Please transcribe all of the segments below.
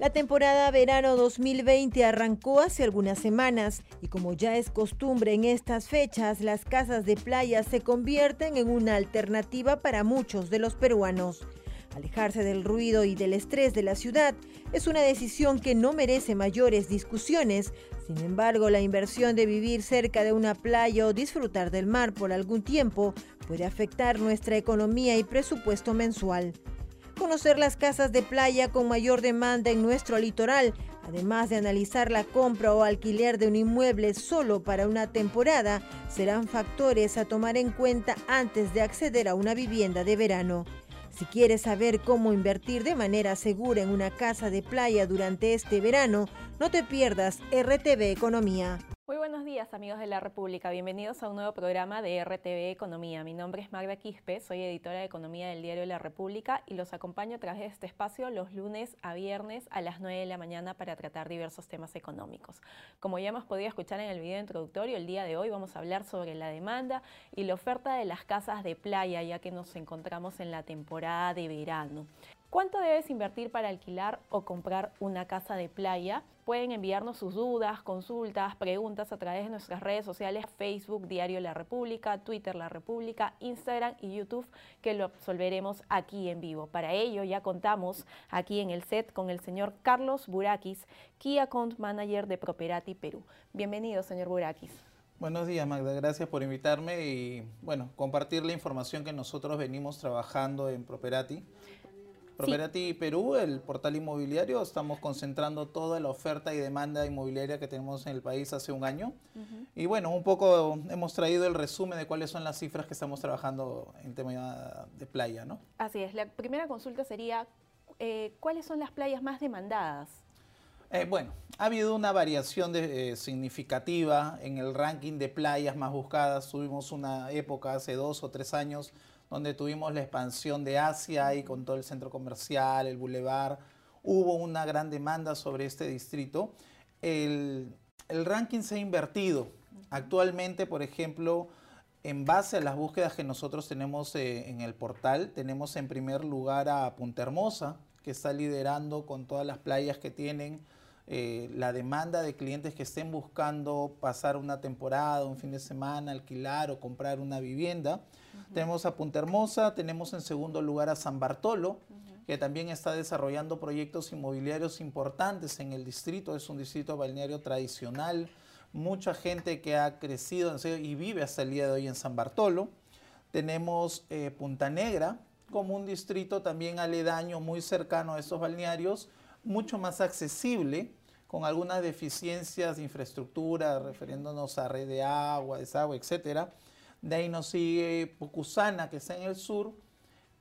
La temporada verano 2020 arrancó hace algunas semanas y como ya es costumbre en estas fechas, las casas de playa se convierten en una alternativa para muchos de los peruanos. Alejarse del ruido y del estrés de la ciudad es una decisión que no merece mayores discusiones. Sin embargo, la inversión de vivir cerca de una playa o disfrutar del mar por algún tiempo puede afectar nuestra economía y presupuesto mensual conocer las casas de playa con mayor demanda en nuestro litoral, además de analizar la compra o alquiler de un inmueble solo para una temporada, serán factores a tomar en cuenta antes de acceder a una vivienda de verano. Si quieres saber cómo invertir de manera segura en una casa de playa durante este verano, no te pierdas RTV Economía. Muy buenos días amigos de la República, bienvenidos a un nuevo programa de RTV Economía. Mi nombre es Magda Quispe, soy editora de Economía del diario La República y los acompaño a través de este espacio los lunes a viernes a las 9 de la mañana para tratar diversos temas económicos. Como ya hemos podido escuchar en el video introductorio, el día de hoy vamos a hablar sobre la demanda y la oferta de las casas de playa ya que nos encontramos en la temporada de verano. ¿Cuánto debes invertir para alquilar o comprar una casa de playa? Pueden enviarnos sus dudas, consultas, preguntas a través de nuestras redes sociales, Facebook, Diario La República, Twitter La República, Instagram y YouTube, que lo absolveremos aquí en vivo. Para ello ya contamos aquí en el set con el señor Carlos Burakis, Key Account Manager de Properati Perú. Bienvenido, señor Burakis. Buenos días, Magda. Gracias por invitarme y, bueno, compartir la información que nosotros venimos trabajando en Properati. Properati Perú, el portal inmobiliario, estamos concentrando toda la oferta y demanda inmobiliaria que tenemos en el país hace un año. Y bueno, un poco hemos traído el resumen de cuáles son las cifras que estamos trabajando en tema de playa, ¿no? Así es. La primera consulta sería, eh, ¿cuáles son las playas más demandadas? Eh, bueno, ha habido una variación eh, significativa en el ranking de playas más buscadas. Tuvimos una época hace dos o tres años donde tuvimos la expansión de Asia y con todo el centro comercial, el bulevar, hubo una gran demanda sobre este distrito. El, ranking se ha invertido. Actualmente, por ejemplo, en base a las búsquedas que nosotros tenemos eh, en el portal, tenemos en primer lugar a Punta Hermosa, que está liderando con todas las playas que tienen eh, la demanda de clientes que estén buscando pasar una temporada, un fin de semana, alquilar o comprar una vivienda. Tenemos a Punta Hermosa, tenemos en segundo lugar a San Bartolo, que también está desarrollando proyectos inmobiliarios importantes en el distrito. Es un distrito balneario tradicional, mucha gente que ha crecido y vive hasta el día de hoy en San Bartolo. Tenemos eh, Punta Negra como un distrito también aledaño, muy cercano a estos balnearios, mucho más accesible, con algunas deficiencias de infraestructura, refiriéndonos a red de agua, desagüe, etcétera de ahí nos sigue Pucusana, que está en el sur.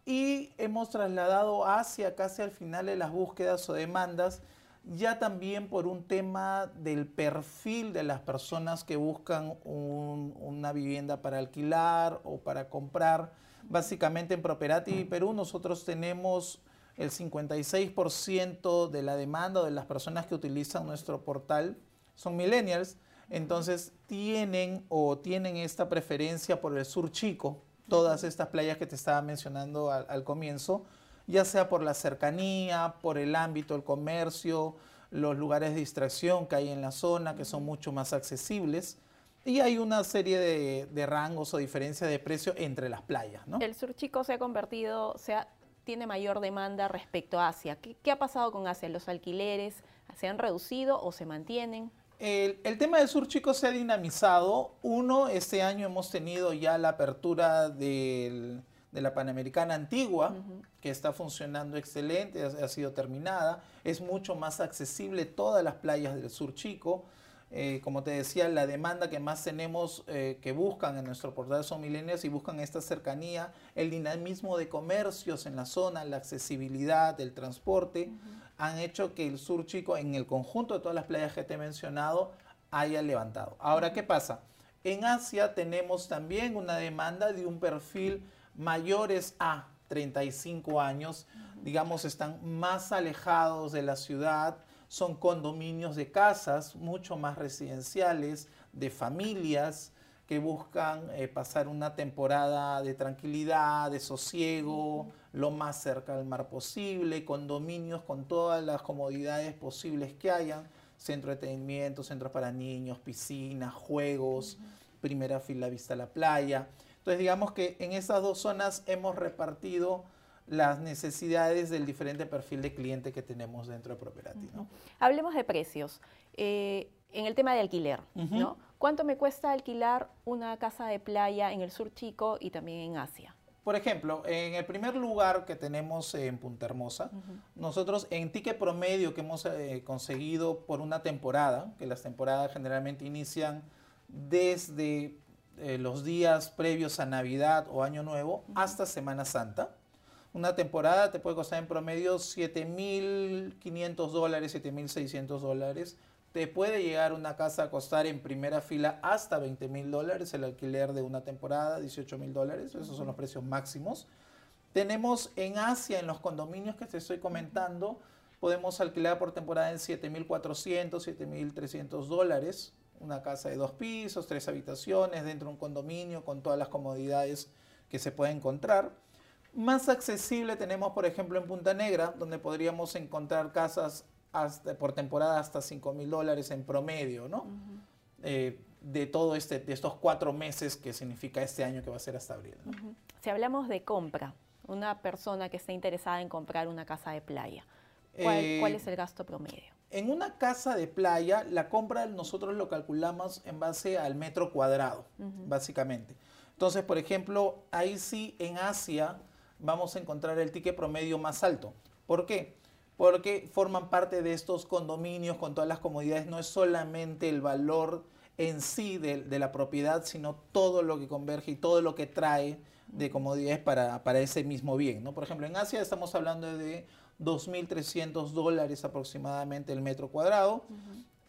Y hemos trasladado hacia casi al final de las búsquedas o demandas, ya también por un tema del perfil de las personas que buscan una vivienda para alquilar o para comprar. Básicamente en Properati Perú nosotros tenemos el 56% de la demanda de las personas que utilizan nuestro portal son millennials entonces tienen o tienen esta preferencia por el sur chico, todas estas playas que te estaba mencionando al, comienzo, ya sea por la cercanía, por el ámbito del comercio, los lugares de distracción que hay en la zona, que son mucho más accesibles. Y hay una serie de, rangos o diferencias de precio entre las playas. ¿no? El sur chico se ha convertido, se tiene mayor demanda respecto a Asia. ¿Qué ha pasado con Asia? ¿Los alquileres se han reducido o se mantienen? El, tema del sur chico se ha dinamizado. Uno, este año hemos tenido ya la apertura de la Panamericana Antigua, que está funcionando excelente, ha, sido terminada. Es mucho más accesible todas las playas del sur chico. Eh, como te decía, la demanda que más tenemos eh, que buscan en nuestro portal son milenios y buscan esta cercanía, el dinamismo de comercios en la zona, la accesibilidad, el transporte han hecho que el sur chico, en el conjunto de todas las playas que te he mencionado, haya levantado. Ahora, ¿qué pasa? En Asia tenemos también una demanda de un perfil mayores a 35 años, digamos, están más alejados de la ciudad, son condominios de casas mucho más residenciales, de familias, que buscan eh, pasar una temporada de tranquilidad, de sosiego, lo más cerca al mar posible, condominios con todas las comodidades posibles que hayan, centro de entretenimiento, centros para niños, piscinas, juegos, primera fila vista a la playa. Entonces digamos que en esas dos zonas hemos repartido las necesidades del diferente perfil de cliente que tenemos dentro de Properati. Hablemos de precios. Eh, en el tema de alquiler, ¿no? ¿Cuánto me cuesta alquilar una casa de playa en el sur chico y también en Asia? Por ejemplo, en el primer lugar que tenemos en Punta Hermosa, nosotros en ticket promedio que hemos eh, conseguido por una temporada, que las temporadas generalmente inician desde eh, los días previos a Navidad o Año Nuevo hasta Semana Santa. Una temporada te puede costar en promedio 7.500 dólares, 7.600 dólares te puede llegar una casa a costar en primera fila hasta 20 mil dólares el alquiler de una temporada, 18 mil dólares, esos son los precios máximos. Tenemos en Asia, en los condominios que te estoy comentando, podemos alquilar por temporada en 7.400, 7.300 dólares, una casa de dos pisos, tres habitaciones, dentro de un condominio con todas las comodidades que se puede encontrar. Más accesible tenemos, por ejemplo, en Punta Negra, donde podríamos encontrar casas por temporada hasta 5 mil dólares en promedio, ¿no? Eh, de todo este, de estos cuatro meses que significa este año que va a ser hasta abril. Si hablamos de compra, una persona que esté interesada en comprar una casa de playa, ¿cuál, eh, es el gasto promedio? En una casa de playa, la compra nosotros lo calculamos en base al metro cuadrado, básicamente. Entonces, por ejemplo, ahí sí en Asia vamos a encontrar el ticket promedio más alto. ¿Por qué? Porque forman parte de estos condominios con todas las comodidades. No es solamente el valor en sí de, la propiedad, sino todo lo que converge y todo lo que trae de comodidades para, ese mismo bien. ¿no? Por ejemplo, en Asia estamos hablando de 2.300 dólares aproximadamente el metro cuadrado.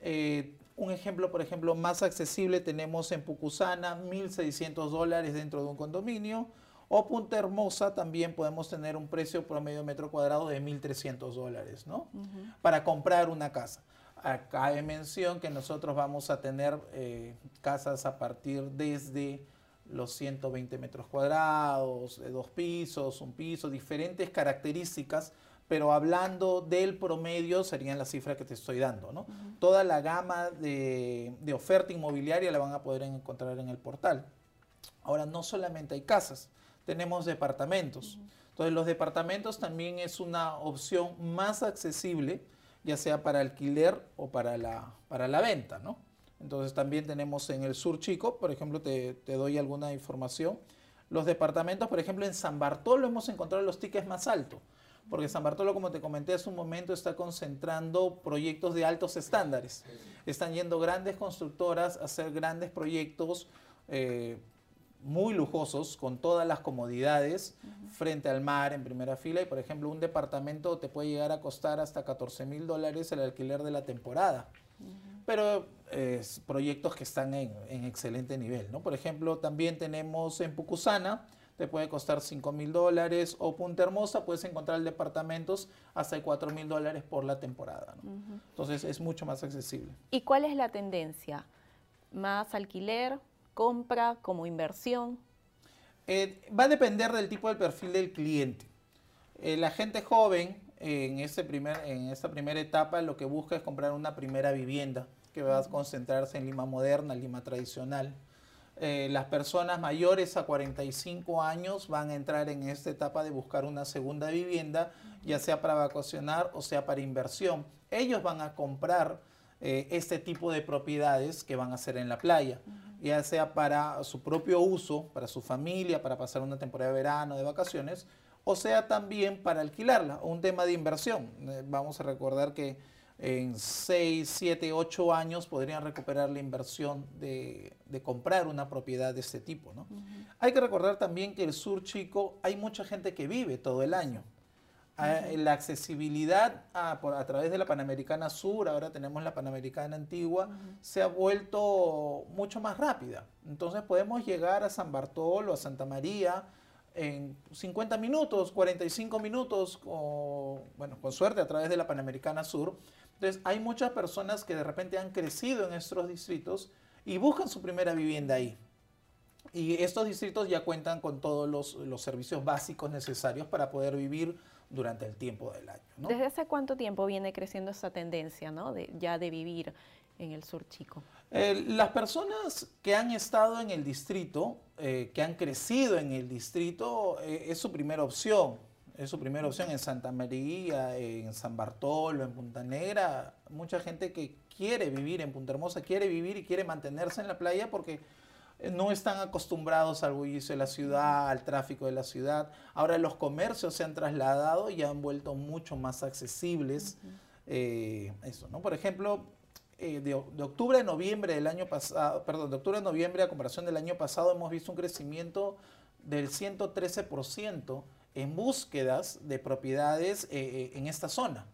Eh, un ejemplo, por ejemplo, más accesible tenemos en Pucusana, 1.600 dólares dentro de un condominio. O Punta Hermosa también podemos tener un precio promedio metro cuadrado de 1.300 dólares, ¿no? Para comprar una casa. Acá hay mención que nosotros vamos a tener eh, casas a partir desde los 120 metros cuadrados, de dos pisos, un piso, diferentes características, pero hablando del promedio serían las cifras que te estoy dando, ¿no? Toda la gama de, de oferta inmobiliaria la van a poder encontrar en el portal. Ahora, no solamente hay casas, tenemos departamentos. Entonces los departamentos también es una opción más accesible, ya sea para alquiler o para la, para la venta, ¿no? Entonces también tenemos en el sur chico, por ejemplo, te, doy alguna información. Los departamentos, por ejemplo, en San Bartolo hemos encontrado los tickets más altos, porque San Bartolo, como te comenté hace un momento, está concentrando proyectos de altos estándares. Están yendo grandes constructoras a hacer grandes proyectos eh, muy lujosos, con todas las comodidades, frente al mar en primera fila. Y por ejemplo, un departamento te puede llegar a costar hasta 14 mil dólares el alquiler de la temporada. Pero es proyectos que están en, excelente nivel. ¿no? Por ejemplo, también tenemos en Pucusana, te puede costar 5 mil dólares, o Punta Hermosa, puedes encontrar departamentos hasta 4 mil dólares por la temporada. Entonces es mucho más accesible. ¿Y cuál es la tendencia? ¿Más alquiler? Compra, como inversión? Eh, va a depender del tipo de perfil del cliente. Eh, la gente joven en, primer, en esta primera etapa lo que busca es comprar una primera vivienda que va a concentrarse en Lima moderna, Lima tradicional. Eh, las personas mayores a 45 años van a entrar en esta etapa de buscar una segunda vivienda, ya sea para vacacionar o sea para inversión. Ellos van a comprar este tipo de propiedades que van a ser en la playa ya sea para su propio uso, para su familia, para pasar una temporada de verano, de vacaciones, o sea también para alquilarla, un tema de inversión. Eh, vamos a recordar que en 6, 7, 8 años podrían recuperar la inversión de, comprar una propiedad de este tipo. Hay que recordar también que el sur chico hay mucha gente que vive todo el año. Ah, la accesibilidad a, través de la Panamericana Sur, ahora tenemos la Panamericana Antigua, se ha vuelto mucho más rápida. Entonces podemos llegar a San Bartolo, a Santa María, en 50 minutos, 45 minutos, o, bueno, con suerte a través de la Panamericana Sur. Entonces hay muchas personas que de repente han crecido en estos distritos y buscan su primera vivienda ahí. Y estos distritos ya cuentan con todos los, servicios básicos necesarios para poder vivir durante el tiempo del año. ¿Desde hace cuánto tiempo viene creciendo esa tendencia ¿no? de, ya de vivir en el sur chico? Eh, las personas que han estado en el distrito, eh, que han crecido en el distrito, eh, es su primera opción. Es su primera opción en Santa María, en San Bartolo, en Punta Negra. Mucha gente que quiere vivir en Punta Hermosa, quiere vivir y quiere mantenerse en la playa porque no están acostumbrados al bullicio de la ciudad, al tráfico de la ciudad. Ahora los comercios se han trasladado y han vuelto mucho más accesibles. eso, ¿no? Por ejemplo, eh, de, octubre a noviembre del año pasado, perdón, de octubre a noviembre a comparación del año pasado hemos visto un crecimiento del 113% en búsquedas de propiedades eh, eh, en esta zona,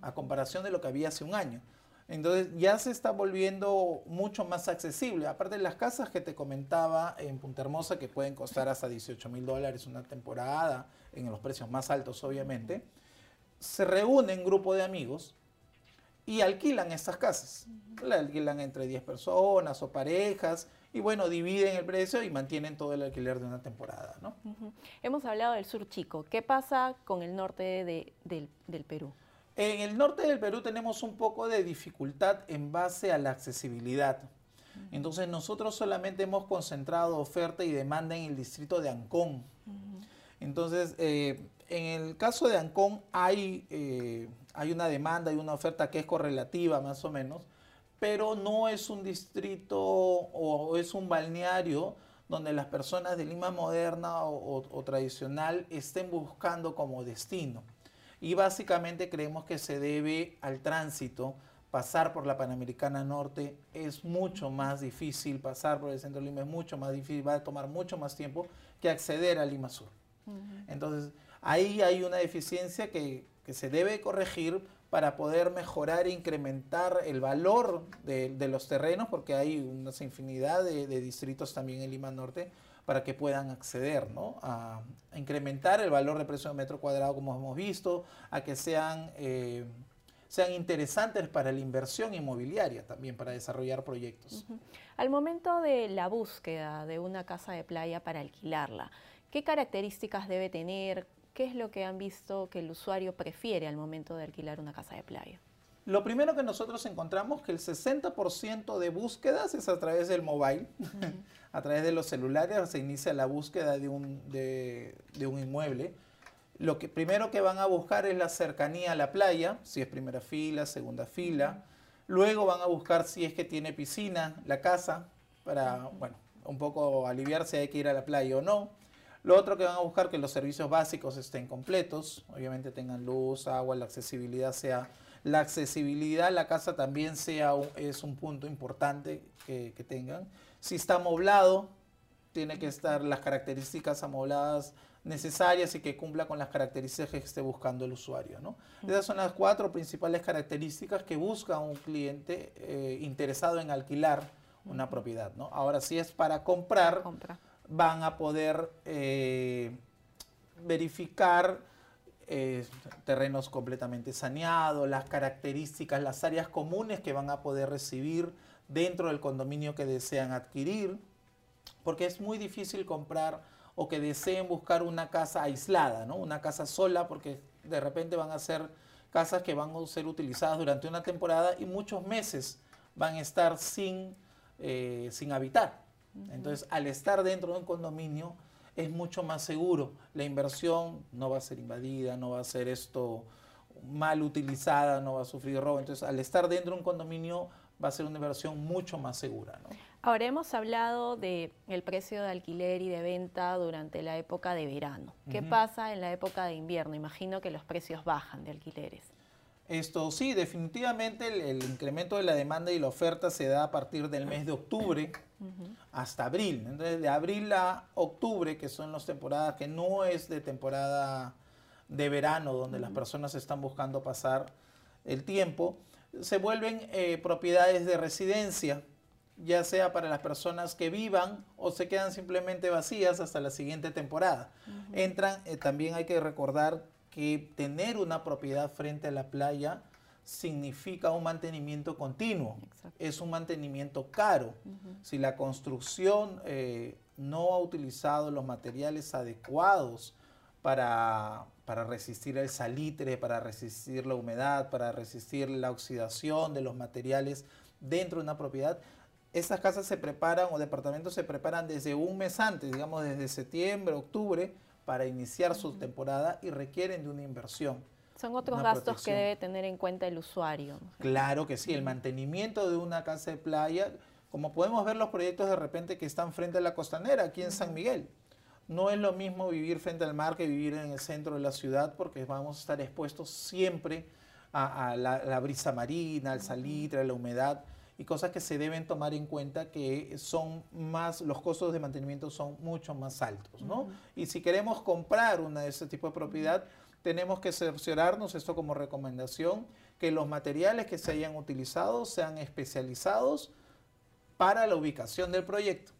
a comparación de lo que había hace un año. Entonces ya se está volviendo mucho más accesible. Aparte de las casas que te comentaba en Punta Hermosa, que pueden costar hasta 18 mil dólares una temporada, en los precios más altos obviamente, se reúnen grupo de amigos y alquilan estas casas. La alquilan entre 10 personas o parejas y bueno, dividen el precio y mantienen todo el alquiler de una temporada. ¿no? Hemos hablado del sur chico. ¿Qué pasa con el norte del, Perú? En el norte del Perú tenemos un poco de dificultad en base a la accesibilidad. Entonces nosotros solamente hemos concentrado oferta y demanda en el distrito de Ancón. Entonces, eh, en el caso de Ancón hay eh, hay una demanda, y una oferta que es correlativa más o menos, pero no es un distrito o, es un balneario donde las personas de Lima moderna o, tradicional estén buscando como destino. Y básicamente creemos que se debe al tránsito. Pasar por la Panamericana Norte es mucho más difícil, pasar por el centro de Lima es mucho más difícil, va a tomar mucho más tiempo que acceder a Lima Sur. Entonces, ahí hay una deficiencia que que se debe corregir para poder mejorar e incrementar el valor de, los terrenos, porque hay una infinidad de, distritos también en Lima Norte para que puedan acceder ¿no? a, incrementar el valor de precio de metro cuadrado, como hemos visto, a que sean, eh, sean interesantes para la inversión inmobiliaria también, para desarrollar proyectos. Al momento de la búsqueda de una casa de playa para alquilarla, ¿qué características debe tener? ¿Qué es lo que han visto que el usuario prefiere al momento de alquilar una casa de playa? Lo primero que nosotros encontramos que el 60% de búsquedas es a través del mobile, a través de los celulares se inicia la búsqueda de un, de, un inmueble. Lo que primero que van a buscar es la cercanía a la playa, si es primera fila, segunda fila. Luego van a buscar si es que tiene piscina la casa, para, bueno, un poco aliviar si hay que ir a la playa o no. Lo otro que van a buscar que los servicios básicos estén completos, obviamente tengan luz, agua, la accesibilidad sea la accesibilidad a la casa también sea es un punto importante que, tengan. Si está amoblado, tiene que estar las características amobladas necesarias y que cumpla con las características que esté buscando el usuario. ¿no? Esas son las cuatro principales características que busca un cliente eh, interesado en alquilar una propiedad. ¿no? Ahora, si es para comprar, compra van a poder eh, verificar eh, terrenos completamente saneados, las características, las áreas comunes que van a poder recibir dentro del condominio que desean adquirir, porque es muy difícil comprar o que deseen buscar una casa aislada, ¿no? una casa sola, porque de repente van a ser casas que van a ser utilizadas durante una temporada y muchos meses van a estar sin, eh, sin habitar. Entonces, al estar dentro de un condominio, es mucho más seguro. La inversión no va a ser invadida, no va a ser esto mal utilizada, no va a sufrir robo. Entonces, al estar dentro de un condominio, va a ser una inversión mucho más segura. Ahora hemos hablado del el precio de alquiler y de venta durante la época de verano. ¿Qué pasa en la época de invierno? Imagino que los precios bajan de alquileres. Esto sí, definitivamente el, incremento de la demanda y la oferta se da a partir del mes de octubre hasta abril. Entonces, de abril a octubre, que son las temporadas que no es de temporada de verano, donde las personas están buscando pasar el tiempo, se vuelven eh, propiedades de residencia, ya sea para las personas que vivan o se quedan simplemente vacías hasta la siguiente temporada. Entran, eh, también hay que recordar que tener una propiedad frente a la playa significa un mantenimiento continuo, es un mantenimiento caro. Si la construcción eh, no ha utilizado los materiales adecuados para, para resistir el salitre, para resistir la humedad, para resistir la oxidación de los materiales dentro de una propiedad, estas casas se preparan o departamentos se preparan desde un mes antes, digamos desde septiembre, octubre, para iniciar su temporada y requieren de una inversión. Son otros gastos que debe tener en cuenta el usuario. Claro que sí, el mantenimiento de una casa de playa, como podemos ver los proyectos de repente que están frente a la costanera, aquí en San Miguel. No es lo mismo vivir frente al mar que vivir en el centro de la ciudad porque vamos a estar expuestos siempre a, la, brisa marina, al salitre, a la humedad y cosas que se deben tomar en cuenta que son más, los costos de mantenimiento son mucho más altos, ¿no? Y si queremos comprar una de ese tipo de propiedad, tenemos que cerciorarnos, esto como recomendación, que los materiales que se hayan utilizado sean especializados para la ubicación del proyecto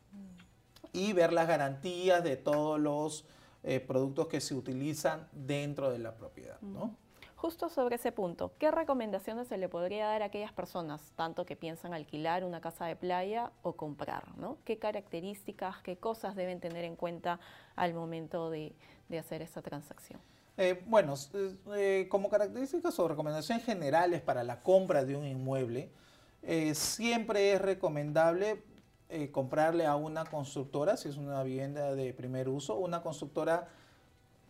y ver las garantías de todos los eh, productos que se utilizan dentro de la propiedad, ¿no? Justo sobre ese punto, ¿qué recomendaciones se le podría dar a aquellas personas, tanto que piensan alquilar una casa de playa o comprar? ¿Qué características, qué cosas deben tener en cuenta al momento de, hacer esa transacción? Eh, bueno, eh, como características o recomendaciones generales para la compra de un inmueble, eh, siempre es recomendable comprarle a una constructora, si es una vivienda de primer uso, una constructora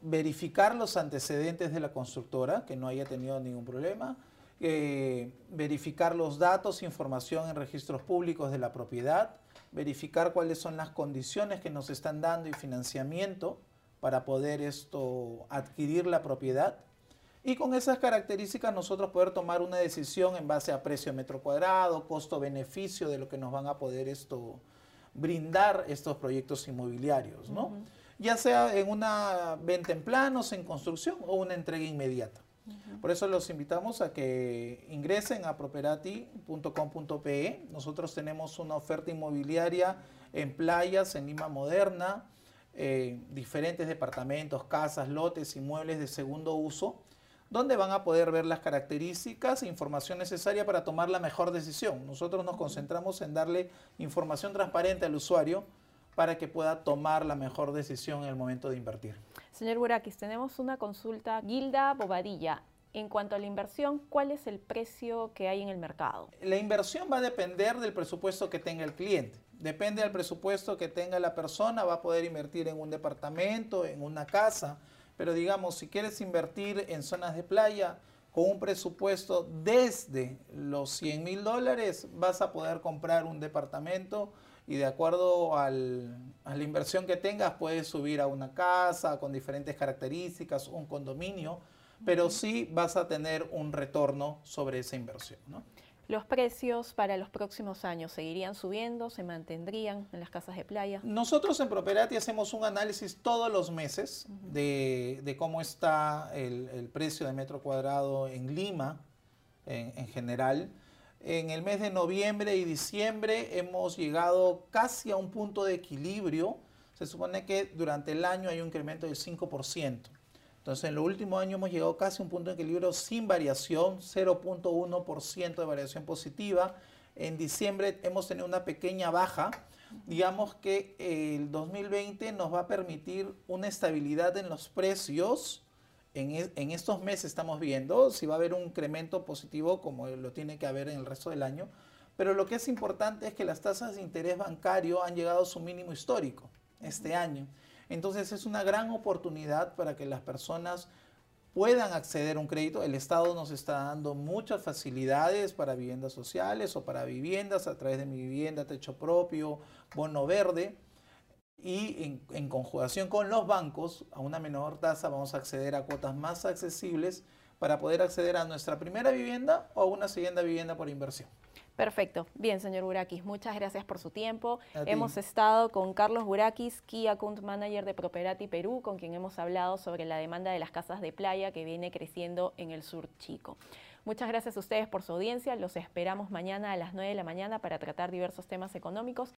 verificar los antecedentes de la constructora, que no haya tenido ningún problema, eh, verificar los datos, información en registros públicos de la propiedad, verificar cuáles son las condiciones que nos están dando y financiamiento para poder esto adquirir la propiedad. Y con esas características nosotros poder tomar una decisión en base a precio metro cuadrado, costo-beneficio de lo que nos van a poder esto brindar estos proyectos inmobiliarios, ¿no? ya sea en una venta en planos, en construcción o una entrega inmediata. Por eso los invitamos a que ingresen a properati.com.pe. Nosotros tenemos una oferta inmobiliaria en playas, en Lima Moderna, eh, diferentes departamentos, casas, lotes, inmuebles de segundo uso, donde van a poder ver las características e información necesaria para tomar la mejor decisión. Nosotros nos concentramos en darle información transparente al usuario para que pueda tomar la mejor decisión en el momento de invertir. Señor Burakis, tenemos una consulta. Gilda Bobadilla, en cuanto a la inversión, ¿cuál es el precio que hay en el mercado? La inversión va a depender del presupuesto que tenga el cliente. Depende del presupuesto que tenga la persona, va a poder invertir en un departamento, en una casa. Pero digamos, si quieres invertir en zonas de playa con un presupuesto desde los 100 mil dólares, vas a poder comprar un departamento y de acuerdo a la inversión que tengas puedes subir a una casa con diferentes características, un condominio, pero sí vas a tener un retorno sobre esa inversión. ¿Los precios para los próximos años seguirían subiendo, se mantendrían en las casas de playa? Nosotros en Properati hacemos un análisis todos los meses de, cómo está el, precio de metro cuadrado en Lima en general. En el mes de noviembre y diciembre hemos llegado casi a un punto de equilibrio. Se supone que durante el año hay un incremento del 5%. Entonces, en los últimos años hemos llegado casi a un punto de equilibrio sin variación, 0.1% de variación positiva. En diciembre hemos tenido una pequeña baja. Digamos que el 2020 nos va a permitir una estabilidad en los precios en, estos meses estamos viendo si va a haber un incremento positivo como lo tiene que haber en el resto del año, pero lo que es importante es que las tasas de interés bancario han llegado a su mínimo histórico este año. Entonces es una gran oportunidad para que las personas puedan acceder a un crédito. El Estado nos está dando muchas facilidades para viviendas sociales o para viviendas a través de mi vivienda, techo propio, bono verde y en, conjugación con los bancos, a una menor tasa vamos a acceder a cuotas más accesibles para poder acceder a nuestra primera vivienda o a una siguiente vivienda por inversión. Perfecto. Bien, señor Burakis, muchas gracias por su tiempo. Hemos estado con Carlos Burakis, Key Account Manager de Properati Perú, con quien hemos hablado sobre la demanda de las casas de playa que viene creciendo en el sur chico. Muchas gracias a ustedes por su audiencia. Los esperamos mañana a las 9 de la mañana para tratar diversos temas económicos.